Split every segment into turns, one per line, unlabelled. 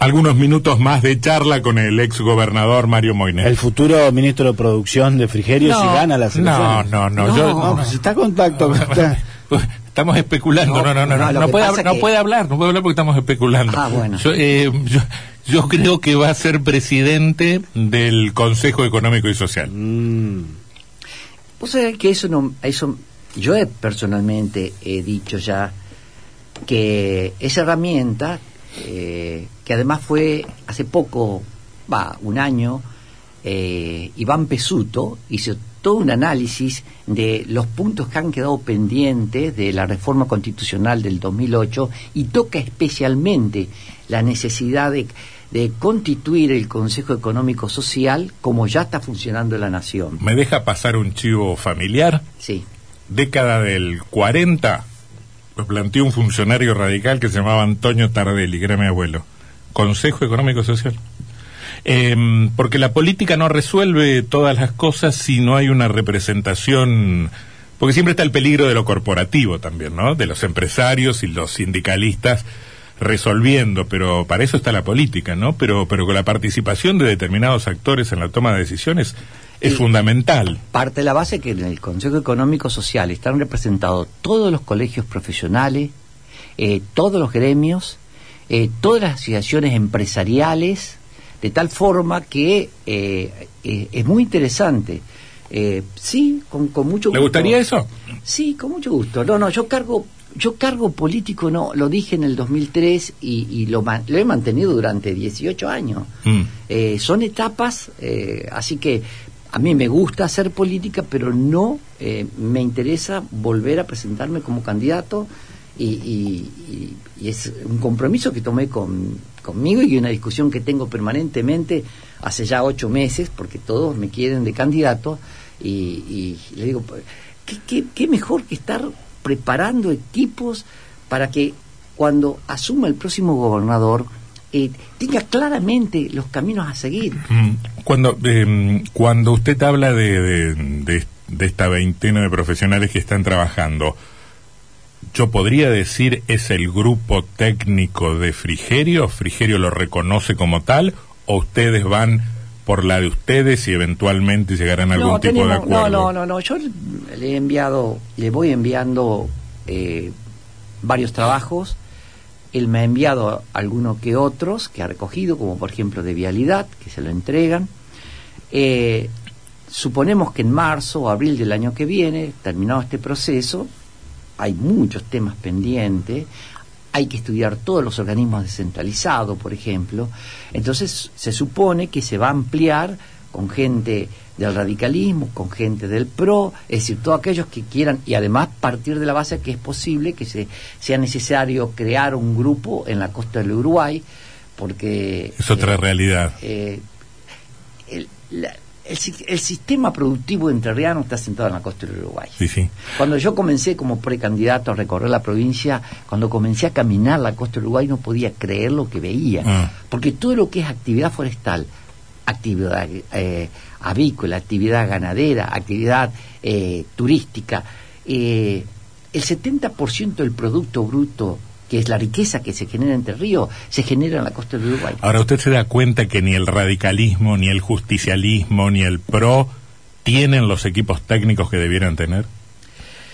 algunos minutos más de charla con el ex gobernador Mario Moines.
El futuro ministro de Producción de Frigerio si gana las elecciones.
No, no, no.
No,
yo,
no, pues si está en contacto. está-
Estamos especulando. No, no, no, no.
no,
No,
que
puede,
pasa
hab- no
que-
puede hablar, no puede hablar porque estamos especulando.
Ah, bueno.
Yo, eh, yo, yo creo que va a ser presidente del Consejo Económico y Social.
Mm,
Vos sabés que eso no, eso, yo he, personalmente he dicho ya que esa herramienta, eh, que además fue hace poco, va, un año, eh, Iván Pesuto hizo todo un análisis de los puntos que han quedado pendientes de la reforma constitucional del 2008 y toca especialmente la necesidad de, de constituir el Consejo Económico Social como ya está funcionando en la nación.
¿Me deja pasar un chivo familiar?
Sí.
Década del 40, lo planteó un funcionario radical que se llamaba Antonio Tardelli, que era mi abuelo. Consejo Económico Social. Em, porque la política no resuelve todas las cosas si no hay una representación, porque siempre está el peligro de lo corporativo también, ¿no? De los empresarios y los sindicalistas resolviendo, pero para eso está la política, ¿no? Pero, pero con la participación de determinados actores en la toma de decisiones es fundamental.
Parte de la base que en el Consejo Económico Social están representados todos los colegios profesionales, eh, todos los gremios, eh, todas las asociaciones empresariales, de tal forma que eh, es muy interesante. Sí, con, con mucho gusto.
¿Le gustaría eso?
Sí, con mucho gusto. No, no, yo cargo, yo cargo político, no, lo dije en el 2003 y, y lo, lo he mantenido durante 18 años.
Mm.
Eh, son etapas, eh, así que a mí me gusta hacer política, pero no eh, me interesa volver a presentarme como candidato y, y- y- y es un compromiso que tomé con, conmigo y una discusión que tengo permanentemente hace ya ocho meses, porque todos me quieren de candidato y, y le digo, ¿qué, qué, qué mejor que estar preparando equipos para que cuando asuma el próximo gobernador eh, tenga claramente los caminos a seguir.
Mm, Cuando, eh, cuando usted habla de, de, de- de esta veintena de profesionales que están trabajando, yo podría decir es el grupo técnico de Frigerio, Frigerio lo reconoce como tal, o ustedes van por la de ustedes y eventualmente llegarán a algún
no,
tipo de acuerdo.
no, no, no, no, yo le he enviado, le voy enviando eh, varios trabajos. Él me ha enviado algunos que otros que ha recogido, como por ejemplo de vialidad, que se lo entregan. Eh, suponemos que en marzo o abril del año que viene, terminado este proceso, hay muchos temas pendientes, hay que estudiar todos los organismos descentralizados, por ejemplo. Entonces se supone que se va a ampliar con gente del radicalismo, con gente del PRO, es decir, todos aquellos que quieran, y además partir de la base que es posible que se, sea necesario crear un grupo en la costa del Uruguay, porque...
Es otra
eh,
realidad.
eh, el, la- el el sistema productivo entrerriano está sentado en la costa del Uruguay.
Sí, sí.
Cuando yo comencé como precandidato a recorrer la provincia, cuando comencé a caminar la costa del Uruguay no podía creer lo que veía,
Ah.
porque todo lo que es actividad forestal, actividad eh, avícola, actividad ganadera, actividad eh, turística, eh, el 70% del producto bruto, que es la riqueza que se genera entre ríos, se genera en la costa del Uruguay.
Ahora usted se da cuenta que ni el radicalismo, ni el justicialismo, ni el PRO tienen los equipos técnicos que debieran tener.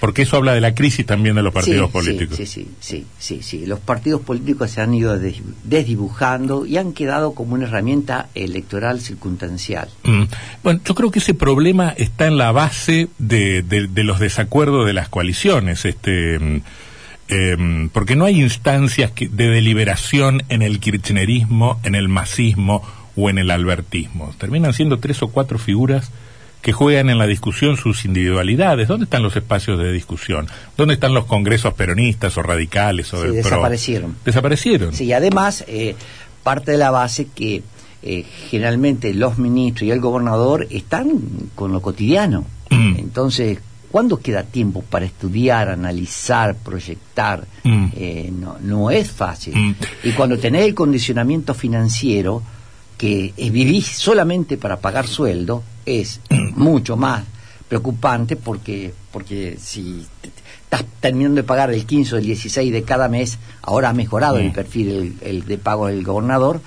Porque eso habla de la crisis también de los partidos
Sí,
políticos.
Sí, sí, sí, sí, sí. Los partidos políticos se han ido des- desdibujando y han quedado como una herramienta electoral circunstancial.
Mm. Bueno, yo creo que ese problema está en la base de, de- de los desacuerdos de las coaliciones, este, mm, em, porque no hay instancias de deliberación en el kirchnerismo, en el masismo o en el albertismo. Terminan siendo tres o cuatro figuras que juegan en la discusión sus individualidades. ¿Dónde están los espacios de discusión? ¿Dónde están los congresos peronistas o radicales o
Sí,
del PRO?
desaparecieron.
Desaparecieron.
Sí, además, eh, parte de la base que eh, generalmente los ministros y el gobernador están con lo cotidiano.
Mm.
Entonces, ¿cuándo queda tiempo para estudiar, analizar, proyectar?
Mm.
Eh, no, no es fácil.
Mm.
Y cuando tenés el condicionamiento financiero, que vivir solamente para pagar sueldo, es mucho más preocupante porque, porque si estás terminando de pagar el 15 o el 16 de cada mes, ahora ha mejorado el perfil el, de pago del gobernador,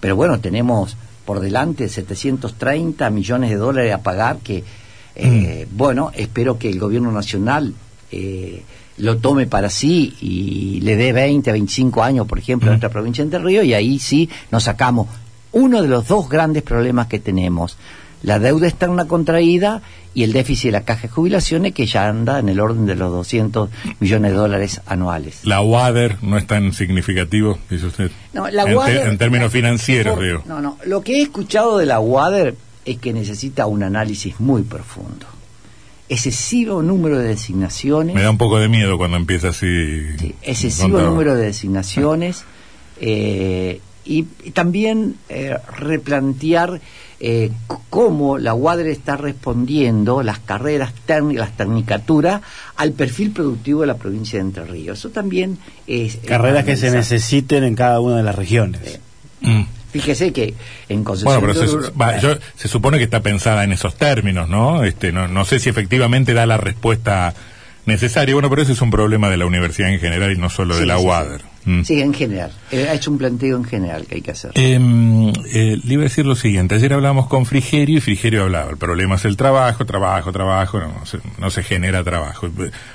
pero bueno, tenemos por delante 730 millones de dólares a pagar que, eh, mm. bueno, espero que el gobierno nacional eh, lo tome para sí y le dé 20 a 25 años, por ejemplo, a mm. nuestra provincia de Entre Ríos, y ahí sí nos sacamos uno de los dos grandes problemas que tenemos. La deuda externa contraída y el déficit de la caja de jubilaciones que ya anda en el orden de los 200 millones de dólares anuales.
La WADER no es tan significativo, dice usted.
No, la
en, en términos financieros, digo.
No, no. Lo que he escuchado de la WADER es que necesita un análisis muy profundo. Excesivo número de designaciones.
Me da un poco de miedo cuando empieza así.
Sí, excesivo número de designaciones. Eh, y, también eh, replantear eh, cómo la UADRE está respondiendo, las carreras técnicas, las tecnicaturas, al perfil productivo de la provincia de Entre Ríos. Eso también es...
Carreras que se necesiten en cada una de las regiones.
Mm. Fíjese que en Concepción...
Bueno, pero se, supone que está pensada en esos términos, ¿no? Este, no, no sé si efectivamente da la respuesta necesaria. Bueno, pero ese es un problema de la universidad en general y no solo de la UADER.
Mm. Sí, en general. Eh, ha hecho un planteo en general que hay que hacer.
Em, eh, le iba a decir lo siguiente. Ayer hablamos con Frigerio y Frigerio hablaba. El problema es el trabajo, trabajo, trabajo. No, se, genera trabajo.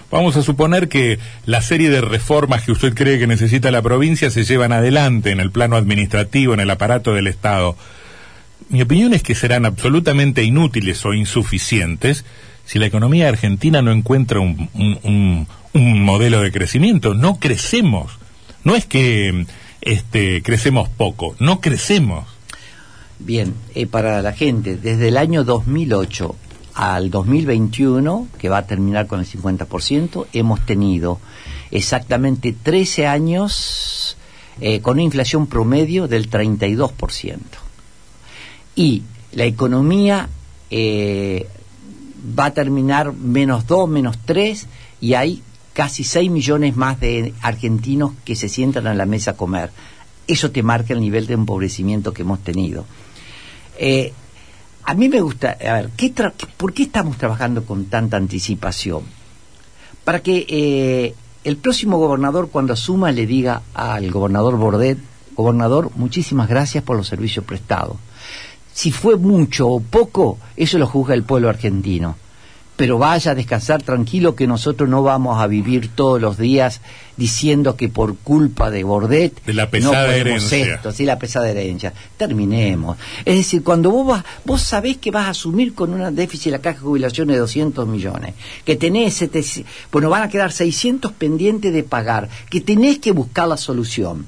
Vamos a suponer que la serie de reformas que usted cree que necesita la provincia se llevan adelante en el plano administrativo, en el aparato del Estado. Mi opinión es que serán absolutamente inútiles o insuficientes si la economía argentina no encuentra un, un modelo de crecimiento. No crecemos no es que este, crecemos poco, no crecemos.
Bien, eh, para la gente, desde el año 2008 al 2021, que va a terminar con el 50%, hemos tenido exactamente 13 años eh, con una inflación promedio del 32%. Y la economía eh, va a terminar menos 2, menos 3, y hay casi 6 millones más de argentinos que se sientan a la mesa a comer. Eso te marca el nivel de empobrecimiento que hemos tenido. Eh, a mí me gusta, a ver, ¿qué ¿por qué estamos trabajando con tanta anticipación? Para que eh, el próximo gobernador cuando asuma le diga al gobernador Bordet, gobernador, muchísimas gracias por los servicios prestados. Si fue mucho o poco, eso lo juzga el pueblo argentino pero vaya a descansar tranquilo que nosotros no vamos a vivir todos los días diciendo que por culpa de Bordet
de la pesada
no
herencia.
esto, sí, la pesada herencia. Terminemos. Es decir, cuando vos vas, vos sabés que vas a asumir con un déficit de la caja de jubilación de 200 millones, que tenés, bueno, van a quedar 600 pendientes de pagar, que tenés que buscar la solución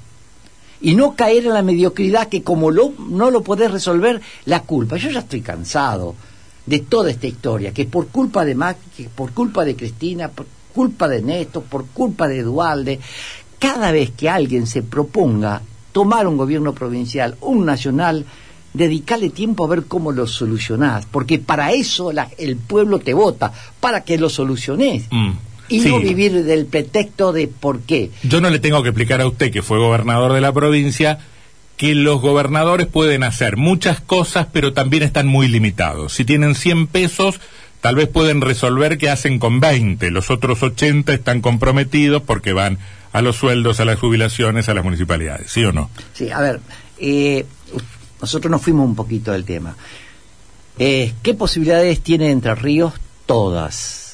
y no caer en la mediocridad que como lo, no lo podés resolver, la culpa. Yo ya estoy cansado de toda esta historia, que por culpa de Mac, que por culpa de Cristina, por culpa de Néstor, por culpa de Dualde, cada vez que alguien se proponga tomar un gobierno provincial, un nacional, dedicarle tiempo a ver cómo lo solucionás, porque para eso el pueblo te vota, para que lo soluciones. Mm, y no vivir del pretexto de por qué.
Yo no le tengo que explicar a usted que fue gobernador de la provincia que los gobernadores pueden hacer muchas cosas, pero también están muy limitados. Si tienen 100 pesos, tal vez pueden resolver que hacen con 20. Los otros 80 están comprometidos porque van a los sueldos, a las jubilaciones, a las municipalidades. ¿Sí o no?
Sí, a ver, eh, nosotros nos fuimos un poquito del tema. Eh, ¿Qué posibilidades tiene Entre Ríos? Todas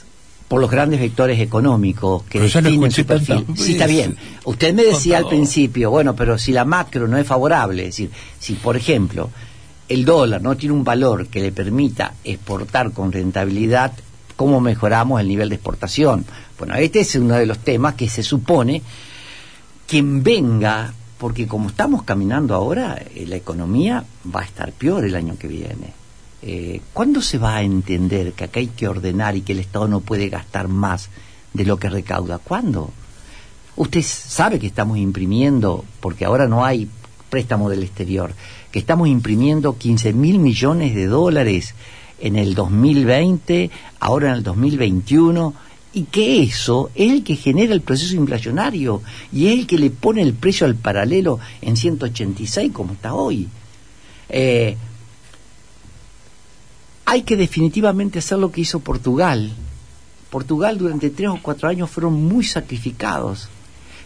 por los grandes vectores económicos que tienen su perfil. Sí, está bien. Usted me decía al principio, bueno, pero si la macro no es favorable, es decir, si por ejemplo el dólar no tiene un valor que le permita exportar con rentabilidad, ¿cómo mejoramos el nivel de exportación? Bueno, este es uno de los temas que se supone quien venga, porque como estamos caminando ahora, eh, la economía va a estar peor el año que viene eh, ¿cuándo se va a entender que acá hay que ordenar y que el Estado no puede gastar más de lo que recauda? ¿Cuándo? Usted sabe que estamos imprimiendo, porque ahora no hay préstamo del exterior, que estamos imprimiendo 15 mil millones de dólares en el 2020, ahora en el 2021, y que eso es el que genera el proceso inflacionario y es el que le pone el precio al paralelo en 186 como está hoy. Eh, hay que definitivamente hacer lo que hizo Portugal. Portugal durante tres o cuatro años fueron muy sacrificados,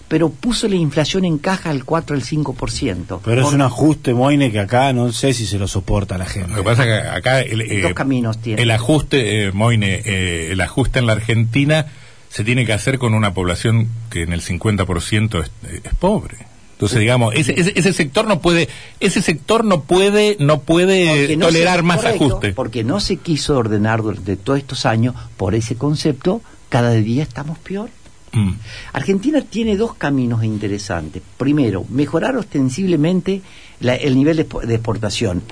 pero puso la inflación en caja al 4 al 5%.
Pero es un ajuste, Moine, que acá no sé si se lo soporta la gente.
Lo que pasa es que acá el,
Dos
eh,
caminos tiene.
el ajuste, eh, Moine, eh, el ajuste en la Argentina se tiene que hacer con una población que en el 50% es, es pobre. Entonces, digamos, ese, ese, ese sector no puede, ese sector no puede, no puede
no
tolerar
se-
más
correcto,
ajuste.
Porque no se quiso ordenar durante todos estos años por ese concepto, cada día estamos peor.
Mm.
Argentina tiene dos caminos interesantes. Primero, mejorar ostensiblemente la- el nivel de, de exportación.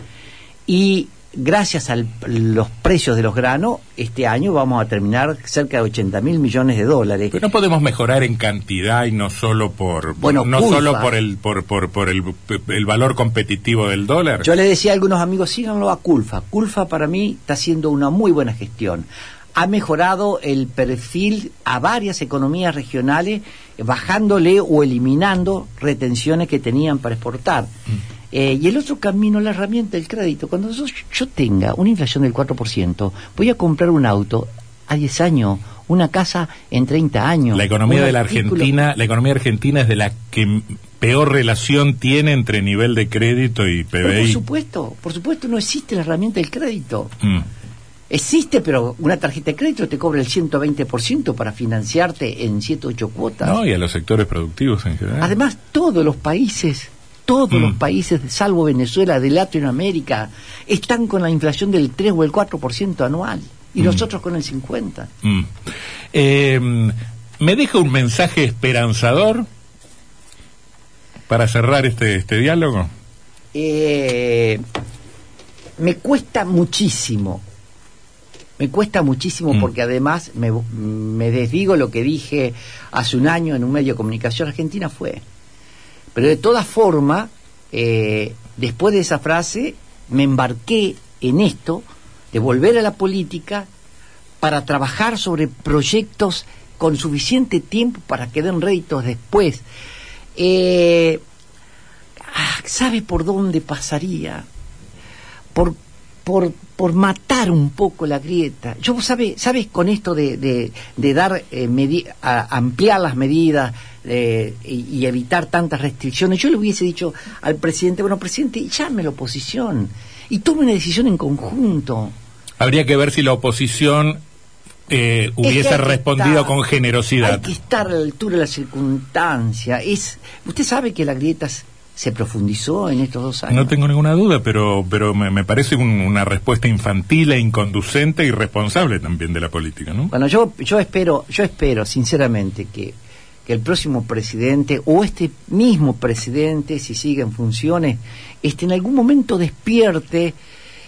Y gracias a los precios de los granos, este año vamos a terminar cerca de 80 mil millones de dólares.
Pero no podemos mejorar en cantidad y no solo por,
Bueno,
no
culpa.
solo por el por por, por el, el valor competitivo del dólar.
Yo le decía a algunos amigos, síganlo a Culfa. Culfa para mí está haciendo una muy buena gestión. Ha mejorado el perfil a varias economías regionales, bajándole o eliminando retenciones que tenían para exportar. Eh, y el otro camino, la herramienta del crédito. Cuando yo, yo tenga una inflación del 4%, voy a comprar un auto a 10 años, una casa en 30 años.
La economía de la
artículo-
Argentina, la economía argentina es de la que peor relación tiene entre nivel de crédito y
Pero por
PBI.
supuesto, por supuesto no existe la herramienta del crédito.
Mm.
Existe, pero una tarjeta de crédito te cobra el 120% para financiarte en 7 8 cuotas.
No, y a los sectores productivos en general.
Además, todos los países, todos
Mm.
los países, salvo Venezuela, de Latinoamérica, están con la inflación del 3 o el 4% anual. Y
Mm.
nosotros con el 50%.
Mm. Eh, ¿Me deja un mensaje esperanzador para cerrar este, este diálogo?
Eh, me cuesta muchísimo. Me cuesta muchísimo
Mm.
porque además me, me desdigo lo que dije hace un año en un medio de comunicación argentina fue. Pero de todas formas, eh, después de esa frase, me embarqué en esto de volver a la política para trabajar sobre proyectos con suficiente tiempo para que den réditos después. Eh, ah, ¿Sabe por dónde pasaría? Por, por, por matar un poco la grieta. Yo, ¿sabe, ¿sabes? Con esto de, de, de dar, eh, medi- a- ampliar las medidas eh, y, y evitar tantas restricciones, yo le hubiese dicho al presidente, bueno, presidente, llame a la oposición y tome una decisión en conjunto.
Habría que ver si la oposición eh, hubiese
que
respondido
estar-
con generosidad.
Hay que estar a la altura de la circunstancia. Es, usted sabe que la grieta s- se profundizó en estos dos años.
No tengo ninguna duda, pero, pero me, me parece un- una respuesta infantil e inconducente y responsable también de la política, ¿no?
Bueno, yo, yo espero, yo espero sinceramente que, que el próximo presidente o este mismo presidente, si sigue en funciones, este en algún momento despierte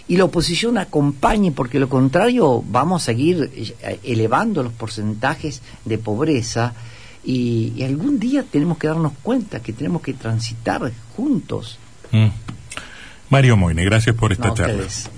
y la oposición acompañe, porque lo contrario vamos a seguir eh, elevando los porcentajes de pobreza y, y algún día tenemos que darnos cuenta que tenemos que transitar juntos.
Mm. Mario Moine, gracias por esta
No,
charla.
ustedes.